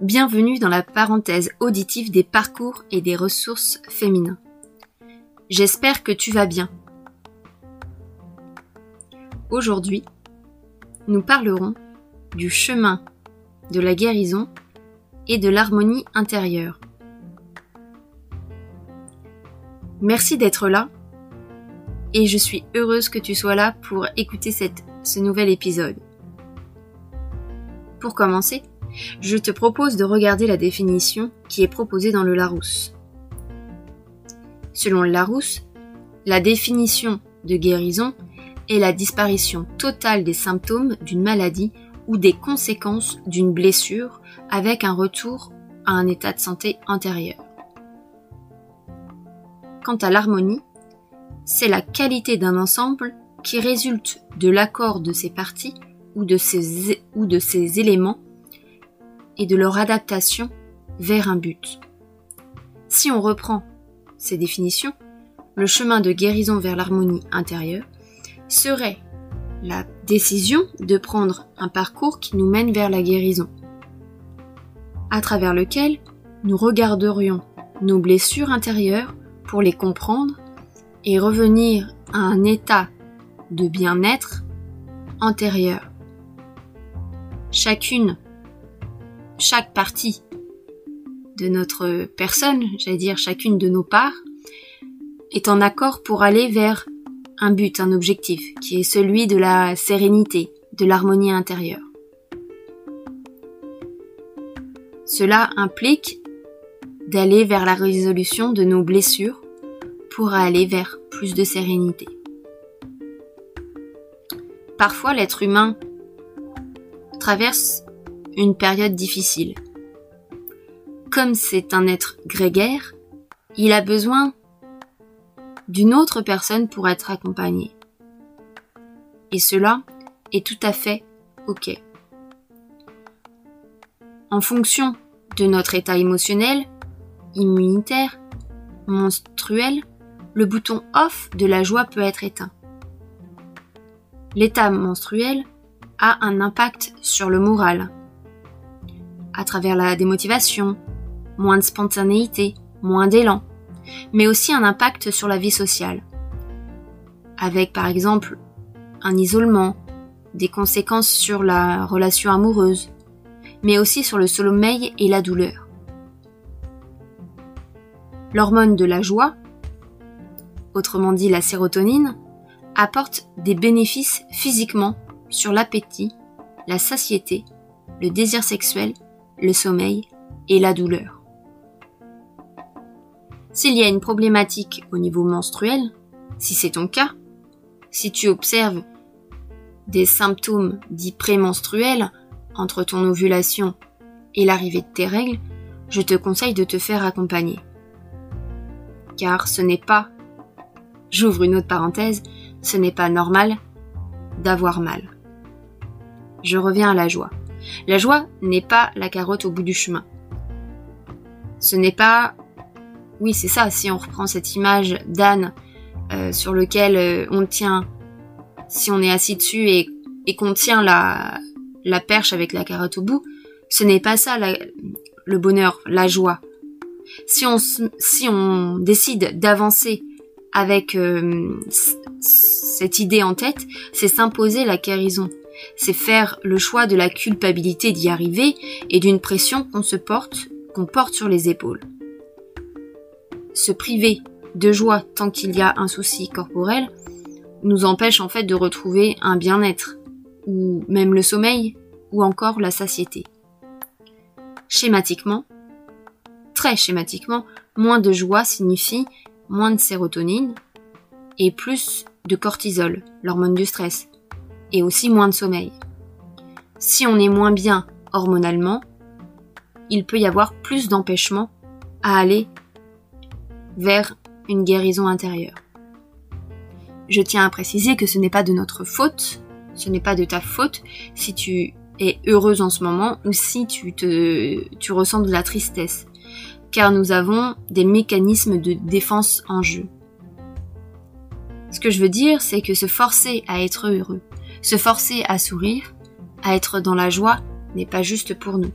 Bienvenue dans la parenthèse auditive des parcours et des ressources féminins. J'espère que tu vas bien. Aujourd'hui, nous parlerons du chemin de la guérison et de l'harmonie intérieure. Merci d'être là et je suis heureuse que tu sois là pour écouter ce nouvel épisode. Pour commencer, je te propose de regarder la définition qui est proposée dans le Larousse. Selon le Larousse, la définition de guérison est la disparition totale des symptômes d'une maladie ou des conséquences d'une blessure avec un retour à un état de santé antérieur. Quant à l'harmonie, c'est la qualité d'un ensemble qui résulte de l'accord de ses parties ou de ses, éléments et de leur adaptation vers un but. Si on reprend ces définitions, le chemin de guérison vers l'harmonie intérieure serait la décision de prendre un parcours qui nous mène vers la guérison, à travers lequel nous regarderions nos blessures intérieures pour les comprendre et revenir à un état de bien-être antérieur. Chacune chaque partie de notre personne, j'allais dire chacune de nos parts, est en accord pour aller vers un but, un objectif, qui est celui de la sérénité, de l'harmonie intérieure. Cela implique d'aller vers la résolution de nos blessures pour aller vers plus de sérénité. Parfois, l'être humain traverse une période difficile. Comme c'est un être grégaire, il a besoin d'une autre personne pour être accompagné. Et cela est tout à fait OK. En fonction de notre état émotionnel, immunitaire, menstruel, le bouton off de la joie peut être éteint. L'état menstruel a un impact sur le moral, à travers la démotivation, moins de spontanéité, moins d'élan, mais aussi un impact sur la vie sociale. Avec par exemple un isolement, des conséquences sur la relation amoureuse, mais aussi sur le sommeil et la douleur. L'hormone de la joie, autrement dit la sérotonine, apporte des bénéfices physiquement sur l'appétit, la satiété, le désir sexuel le sommeil et la douleur. S'il y a une problématique au niveau menstruel, si c'est ton cas, si tu observes des symptômes dits prémenstruels entre ton ovulation et l'arrivée de tes règles, je te conseille de te faire accompagner. Car ce n'est pas, j'ouvre une autre parenthèse, ce n'est pas normal d'avoir mal. Je reviens à la joie. La joie n'est pas la carotte au bout du chemin. Ce n'est pas... Oui, c'est ça, si on reprend cette image d'âne euh, sur lequel euh, on tient, si on est assis dessus et, qu'on tient la, la perche avec la carotte au bout, ce n'est pas ça le bonheur, la joie. Si on, si on décide d'avancer avec euh, cette idée en tête, c'est s'imposer la guérison c'est faire le choix de la culpabilité d'y arriver et d'une pression qu'on se porte, qu'on porte sur les épaules. Se priver de joie tant qu'il y a un souci corporel nous empêche en fait de retrouver un bien-être, ou même le sommeil, ou encore la satiété. Schématiquement, très schématiquement, moins de joie signifie moins de sérotonine et plus de cortisol, l'hormone du stress, et aussi moins de sommeil. Si on est moins bien hormonalement, il peut y avoir plus d'empêchement à aller vers une guérison intérieure. Je tiens à préciser que ce n'est pas de notre faute, ce n'est pas de ta faute si tu es heureuse en ce moment ou si tu te, tu ressens de la tristesse, car nous avons des mécanismes de défense en jeu. Ce que je veux dire, c'est que se forcer à être heureux, Se forcer à sourire, à être dans la joie, n'est pas juste pour nous,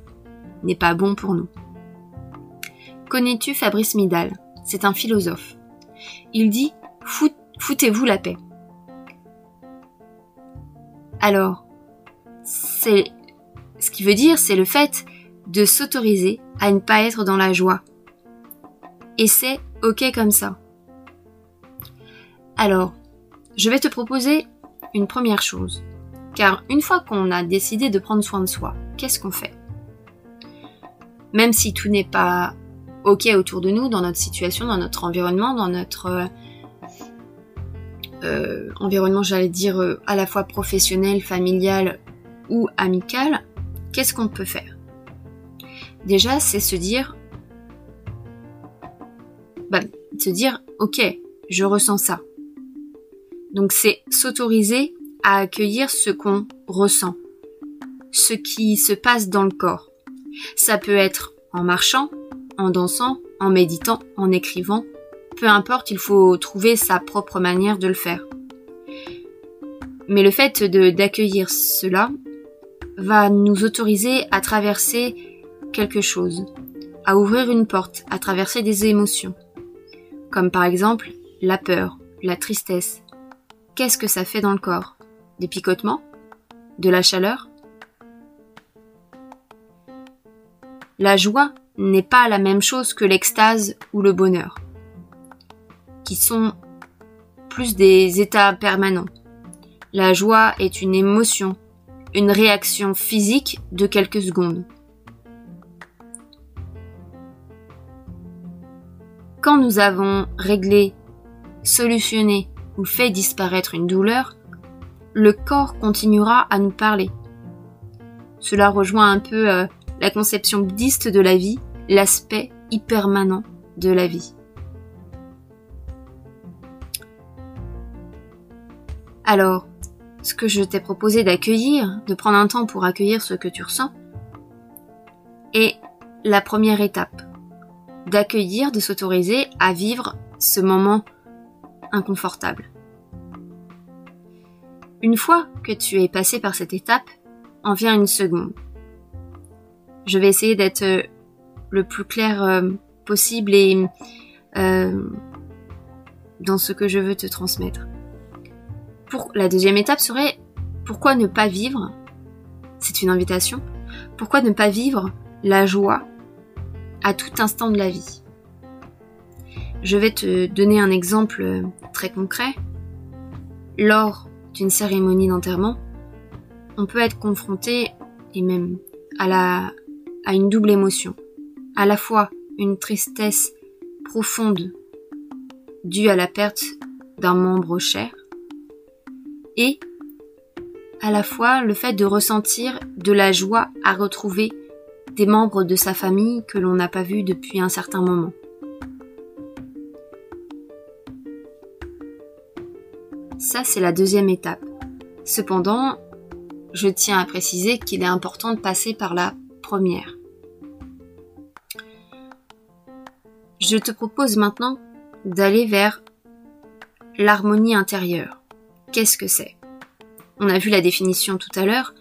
n'est pas bon pour nous. Connais-tu Fabrice Midal? C'est un philosophe. Il dit Foutez-vous la paix. Alors, c'est ce qui veut dire, c'est le fait de s'autoriser à ne pas être dans la joie. Et c'est ok comme ça. Alors, je vais te proposer une première chose. Car une fois qu'on a décidé de prendre soin de soi, qu'est-ce qu'on fait? Même si tout n'est pas ok autour de nous, dans notre situation, dans notre environnement, dans notre euh, euh, environnement, j'allais dire, euh, à la fois professionnel, familial ou amical, qu'est-ce qu'on peut faire? Déjà, c'est se dire, bah, se dire, ok, je ressens ça. Donc c'est s'autoriser à accueillir ce qu'on ressent, ce qui se passe dans le corps. Ça peut être en marchant, en dansant, en méditant, en écrivant. Peu importe, il faut trouver sa propre manière de le faire. Mais le fait d'accueillir cela va nous autoriser à traverser quelque chose, à ouvrir une porte, à traverser des émotions, comme par exemple la peur, la tristesse. Qu'est-ce que ça fait dans le corps? Des picotements? De la chaleur? La joie n'est pas la même chose que l'extase ou le bonheur, qui sont plus des états permanents. La joie est une émotion, une réaction physique de quelques secondes. Quand nous avons réglé, solutionné ou fait disparaître une douleur, le corps continuera à nous parler. Cela rejoint un peu euh, la conception bouddhiste de la vie, l'aspect hypermanent de la vie. Alors, ce que je t'ai proposé d'accueillir, de prendre un temps pour accueillir ce que tu ressens, est la première étape. D'accueillir, de s'autoriser à vivre ce moment inconfortable. Une fois que tu es passé par cette étape, en vient une seconde. Je vais essayer d'être euh, le plus clair euh, possible et euh, dans ce que je veux te transmettre. Pour la deuxième étape serait pourquoi ne pas vivre? C'est une invitation. Pourquoi ne pas vivre la joie à tout instant de la vie Je vais te donner un exemple très concret. Lors d'une cérémonie d'enterrement, on peut être confronté et même à la à une double émotion. À la fois une tristesse profonde due à la perte d'un membre cher et à la fois le fait de ressentir de la joie à retrouver des membres de sa famille que l'on n'a pas vus depuis un certain moment. Ça, c'est la deuxième étape. Cependant, je tiens à préciser qu'il est important de passer par la première. Je te propose maintenant d'aller vers l'harmonie intérieure. Qu'est-ce que c'est? On a vu la définition tout à l'heure,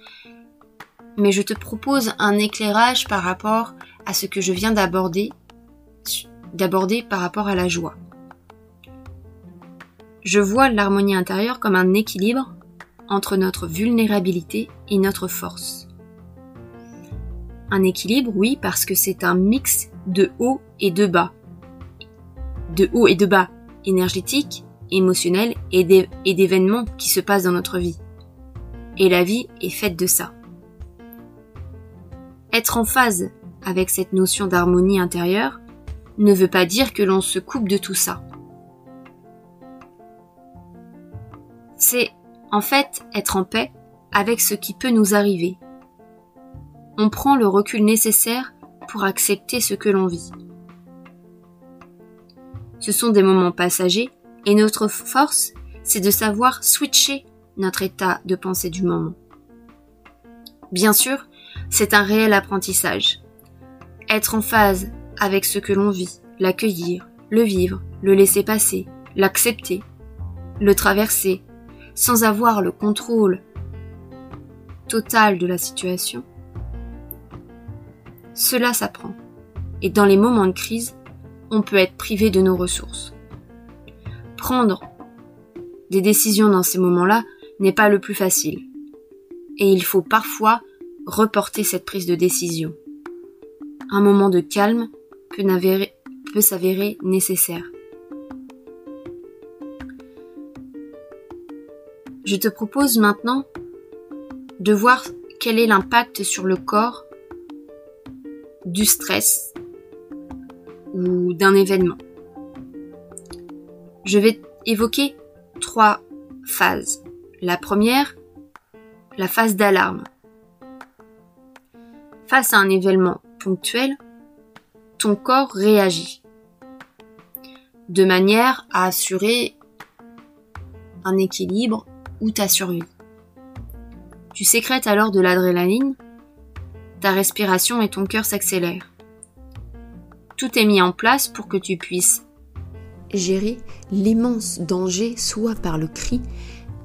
mais je te propose un éclairage par rapport à ce que je viens d'aborder, d'aborder par rapport à la joie. Je vois l'harmonie intérieure comme un équilibre entre notre vulnérabilité et notre force. Un équilibre, oui, parce que c'est un mix de haut et de bas. De haut et de bas énergétique, émotionnel et d'événements qui se passent dans notre vie. Et la vie est faite de ça. Être en phase avec cette notion d'harmonie intérieure ne veut pas dire que l'on se coupe de tout ça. C'est en fait être en paix avec ce qui peut nous arriver, on prend le recul nécessaire pour accepter ce que l'on vit. Ce sont des moments passagers et notre force, c'est de savoir switcher notre état de pensée du moment. Bien sûr, c'est un réel apprentissage. Être en phase avec ce que l'on vit, l'accueillir, le vivre, le laisser passer, l'accepter, le traverser, sans avoir le contrôle totale de la situation, cela s'apprend. Et dans les moments de crise, on peut être privé de nos ressources. Prendre des décisions dans ces moments-là n'est pas le plus facile. Et il faut parfois reporter cette prise de décision. Un moment de calme peut, s'avérer nécessaire. Je te propose maintenant de voir quel est l'impact sur le corps du stress ou d'un événement. Je vais évoquer trois phases. La première, la phase d'alarme. Face à un événement ponctuel, ton corps réagit de manière à assurer un équilibre ou ta survie. Tu sécrètes alors de l'adrénaline, ta respiration et ton cœur s'accélèrent. Tout est mis en place pour que tu puisses gérer l'immense danger soit par le cri,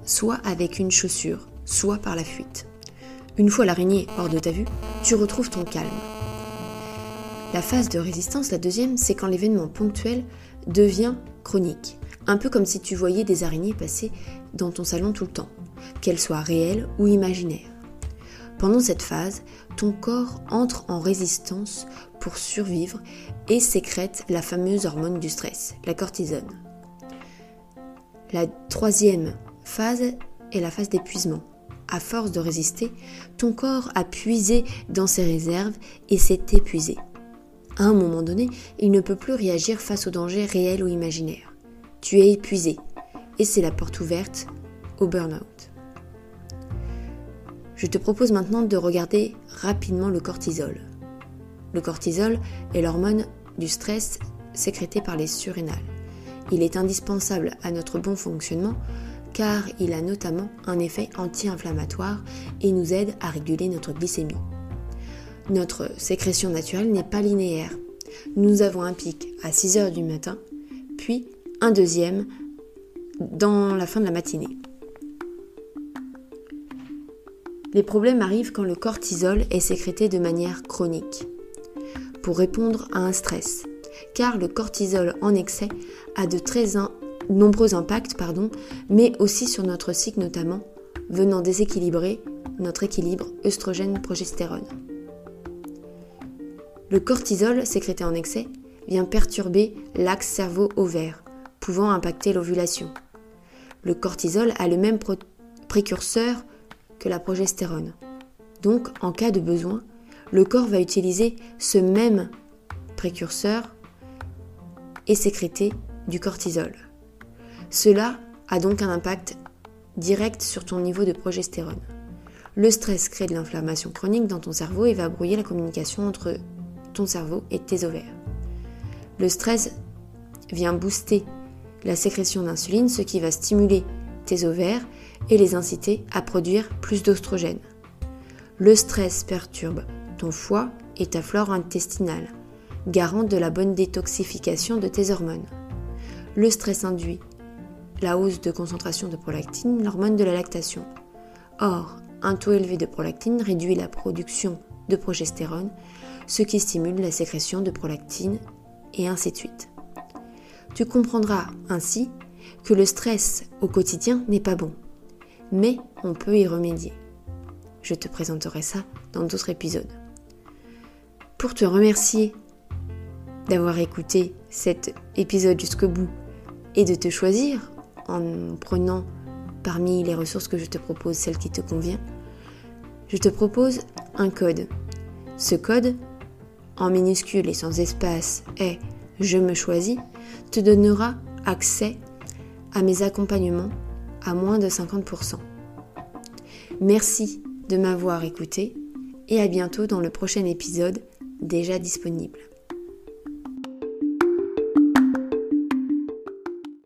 soit avec une chaussure, soit par la fuite. Une fois l'araignée hors de ta vue, tu retrouves ton calme. La phase de résistance, la deuxième, c'est quand l'événement ponctuel devient chronique. Un peu comme si tu voyais des araignées passer dans ton salon tout le temps, qu'elles soient réelles ou imaginaires. Pendant cette phase, ton corps entre en résistance pour survivre et sécrète la fameuse hormone du stress, la cortisone. La troisième phase est la phase d'épuisement. À force de résister, ton corps a puisé dans ses réserves et s'est épuisé. À un moment donné, il ne peut plus réagir face aux dangers réels ou imaginaires. Tu es épuisé et c'est la porte ouverte au burn-out. Je te propose maintenant de regarder rapidement le cortisol. Le cortisol est l'hormone du stress sécrétée par les surrénales. Il est indispensable à notre bon fonctionnement car il a notamment un effet anti-inflammatoire et nous aide à réguler notre glycémie. Notre sécrétion naturelle n'est pas linéaire. Nous avons un pic à 6 heures du matin, puis un deuxième dans la fin de la matinée. Les problèmes arrivent quand le cortisol est sécrété de manière chronique pour répondre à un stress, car le cortisol en excès a de très nombreux impacts, pardon, mais aussi sur notre cycle notamment, venant déséquilibrer notre équilibre œstrogène-progestérone. Le cortisol sécrété en excès vient perturber l'axe cerveau-ovaire, pouvant impacter l'ovulation. Le cortisol a le même précurseur que la progestérone. Donc, en cas de besoin, le corps va utiliser ce même précurseur et sécréter du cortisol. Cela a donc un impact direct sur ton niveau de progestérone. Le stress crée de l'inflammation chronique dans ton cerveau et va brouiller la communication entre ton cerveau et tes ovaires. Le stress vient booster la sécrétion d'insuline, ce qui va stimuler tes ovaires et les inciter à produire plus d'oestrogène. Le stress perturbe ton foie et ta flore intestinale, garante de la bonne détoxification de tes hormones. Le stress induit la hausse de concentration de prolactine, l'hormone de la lactation. Or, un taux élevé de prolactine réduit la production de progestérone, ce qui stimule la sécrétion de prolactine et ainsi de suite. Tu comprendras ainsi que le stress au quotidien n'est pas bon, mais on peut y remédier. Je te présenterai ça dans d'autres épisodes. Pour te remercier d'avoir écouté cet épisode jusqu'au bout et de te choisir en prenant parmi les ressources que je te propose celle qui te convient, je te propose un code. Ce code, en minuscule et sans espace, est Je me choisis, te donnera accès à mes accompagnements à moins de 50%. Merci de m'avoir écouté et à bientôt dans le prochain épisode déjà disponible.